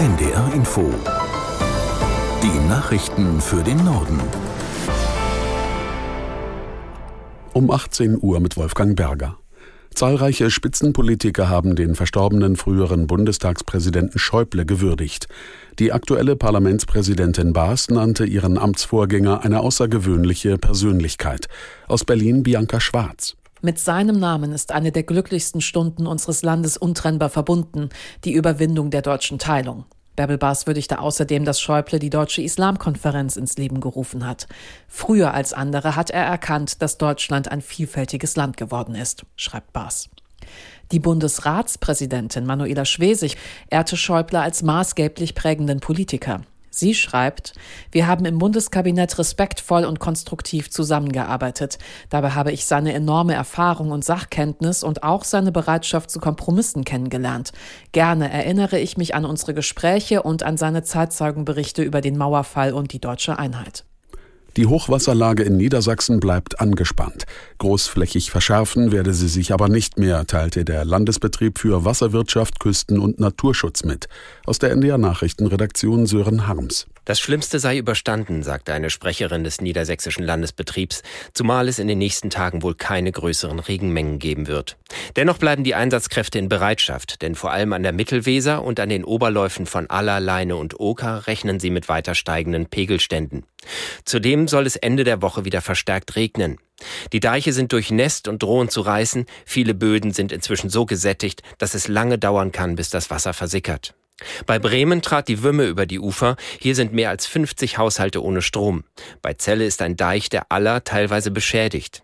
NDR Info. Die Nachrichten für den Norden. Um 18 Uhr mit Wolfgang Berger. Zahlreiche Spitzenpolitiker haben den verstorbenen früheren Bundestagspräsidenten Schäuble gewürdigt. Die aktuelle Parlamentspräsidentin Baas nannte ihren Amtsvorgänger eine außergewöhnliche Persönlichkeit. Aus Berlin Bianca Schwarz. Mit seinem Namen ist eine der glücklichsten Stunden unseres Landes untrennbar verbunden, die Überwindung der deutschen Teilung. Bärbel Baas würdigte außerdem, dass Schäuble die Deutsche Islamkonferenz ins Leben gerufen hat. Früher als andere hat er erkannt, dass Deutschland ein vielfältiges Land geworden ist, schreibt Baas. Die Bundesratspräsidentin Manuela Schwesig ehrte Schäuble als maßgeblich prägenden Politiker. Sie schreibt, wir haben im Bundeskabinett respektvoll und konstruktiv zusammengearbeitet. Dabei habe ich seine enorme Erfahrung und Sachkenntnis und auch seine Bereitschaft zu Kompromissen kennengelernt. Gerne erinnere ich mich an unsere Gespräche und an seine Zeitzeugenberichte über den Mauerfall und die deutsche Einheit. Die Hochwasserlage in Niedersachsen bleibt angespannt. Großflächig verschärfen werde sie sich aber nicht mehr, teilte der Landesbetrieb für Wasserwirtschaft, Küsten- und Naturschutz mit. Aus der NDR Nachrichtenredaktion Sören Harms. Das Schlimmste sei überstanden, sagte eine Sprecherin des niedersächsischen Landesbetriebs, zumal es in den nächsten Tagen wohl keine größeren Regenmengen geben wird. Dennoch bleiben die Einsatzkräfte in Bereitschaft, denn vor allem an der Mittelweser und an den Oberläufen von Aller, Leine und Oker rechnen sie mit weiter steigenden Pegelständen. Zudem soll es Ende der Woche wieder verstärkt regnen. Die Deiche sind durchnässt und drohen zu reißen, viele Böden sind inzwischen so gesättigt, dass es lange dauern kann, bis das Wasser versickert. Bei Bremen trat die Wümme über die Ufer. Hier sind mehr als 50 Haushalte ohne Strom. Bei Celle ist ein Deich der Aller teilweise beschädigt.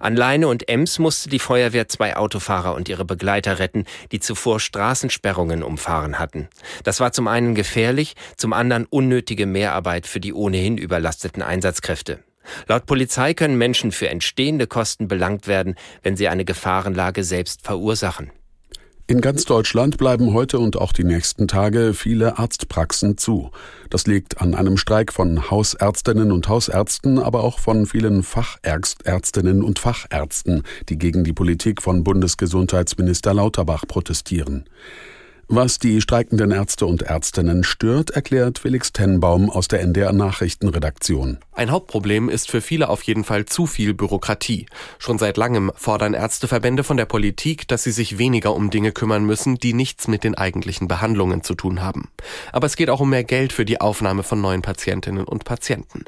An Leine und Ems musste die Feuerwehr zwei Autofahrer und ihre Begleiter retten, die zuvor Straßensperrungen umfahren hatten. Das war zum einen gefährlich, zum anderen unnötige Mehrarbeit für die ohnehin überlasteten Einsatzkräfte. Laut Polizei können Menschen für entstehende Kosten belangt werden, wenn sie eine Gefahrenlage selbst verursachen. In ganz Deutschland bleiben heute und auch die nächsten Tage viele Arztpraxen zu. Das liegt an einem Streik von Hausärztinnen und Hausärzten, aber auch von vielen Fachärztinnen und Fachärzten, die gegen die Politik von Bundesgesundheitsminister Lauterbach protestieren. Was die streikenden Ärzte und Ärztinnen stört, erklärt Felix Tenbaum aus der NDR Nachrichtenredaktion. Ein Hauptproblem ist für viele auf jeden Fall zu viel Bürokratie. Schon seit langem fordern Ärzteverbände von der Politik, dass sie sich weniger um Dinge kümmern müssen, die nichts mit den eigentlichen Behandlungen zu tun haben. Aber es geht auch um mehr Geld für die Aufnahme von neuen Patientinnen und Patienten.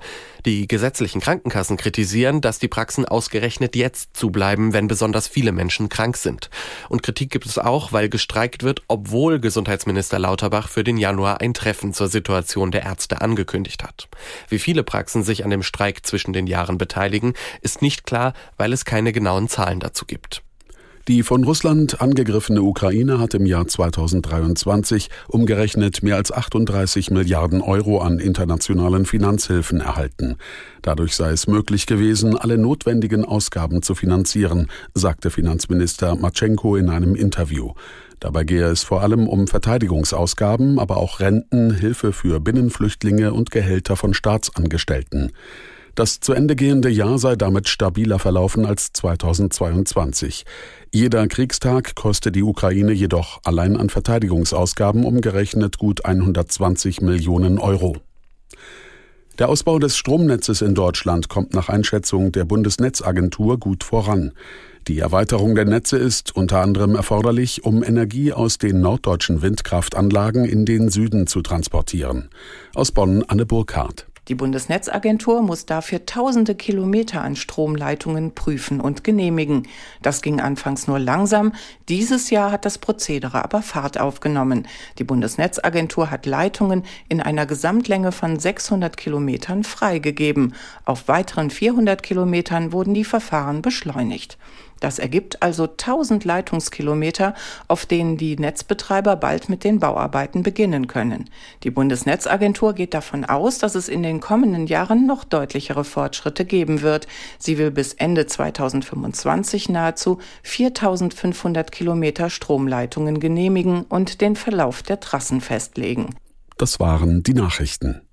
Die gesetzlichen Krankenkassen kritisieren, dass die Praxen ausgerechnet jetzt zubleiben, wenn besonders viele Menschen krank sind. Und Kritik gibt es auch, weil gestreikt wird, obwohl Gesundheitsminister Lauterbach für den Januar ein Treffen zur Situation der Ärzte angekündigt hat. Wie viele Praxen sich an dem Streik zwischen den Jahren beteiligen, ist nicht klar, weil es keine genauen Zahlen dazu gibt. Die von Russland angegriffene Ukraine hat im Jahr 2023 umgerechnet mehr als 38 Milliarden Euro an internationalen Finanzhilfen erhalten. Dadurch sei es möglich gewesen, alle notwendigen Ausgaben zu finanzieren, sagte Finanzminister Matschenko in einem Interview. Dabei gehe es vor allem um Verteidigungsausgaben, aber auch Renten, Hilfe für Binnenflüchtlinge und Gehälter von Staatsangestellten. Das zu Ende gehende Jahr sei damit stabiler verlaufen als 2022. Jeder Kriegstag koste die Ukraine jedoch allein an Verteidigungsausgaben umgerechnet gut 120 Millionen Euro. Der Ausbau des Stromnetzes in Deutschland kommt nach Einschätzung der Bundesnetzagentur gut voran. Die Erweiterung der Netze ist unter anderem erforderlich, um Energie aus den norddeutschen Windkraftanlagen in den Süden zu transportieren. Aus Bonn Anne Burkhardt. Die Bundesnetzagentur muss dafür tausende Kilometer an Stromleitungen prüfen und genehmigen. Das ging anfangs nur langsam. Dieses Jahr hat das Prozedere aber Fahrt aufgenommen. Die Bundesnetzagentur hat Leitungen in einer Gesamtlänge von 600 Kilometern freigegeben. Auf weiteren 400 Kilometern wurden die Verfahren beschleunigt. Das ergibt also 1000 Leitungskilometer, auf denen die Netzbetreiber bald mit den Bauarbeiten beginnen können. Die Bundesnetzagentur geht davon aus, dass es in den kommenden Jahren noch deutlichere Fortschritte geben wird. Sie will bis Ende 2025 nahezu 4500 Kilometer Stromleitungen genehmigen und den Verlauf der Trassen festlegen. Das waren die Nachrichten.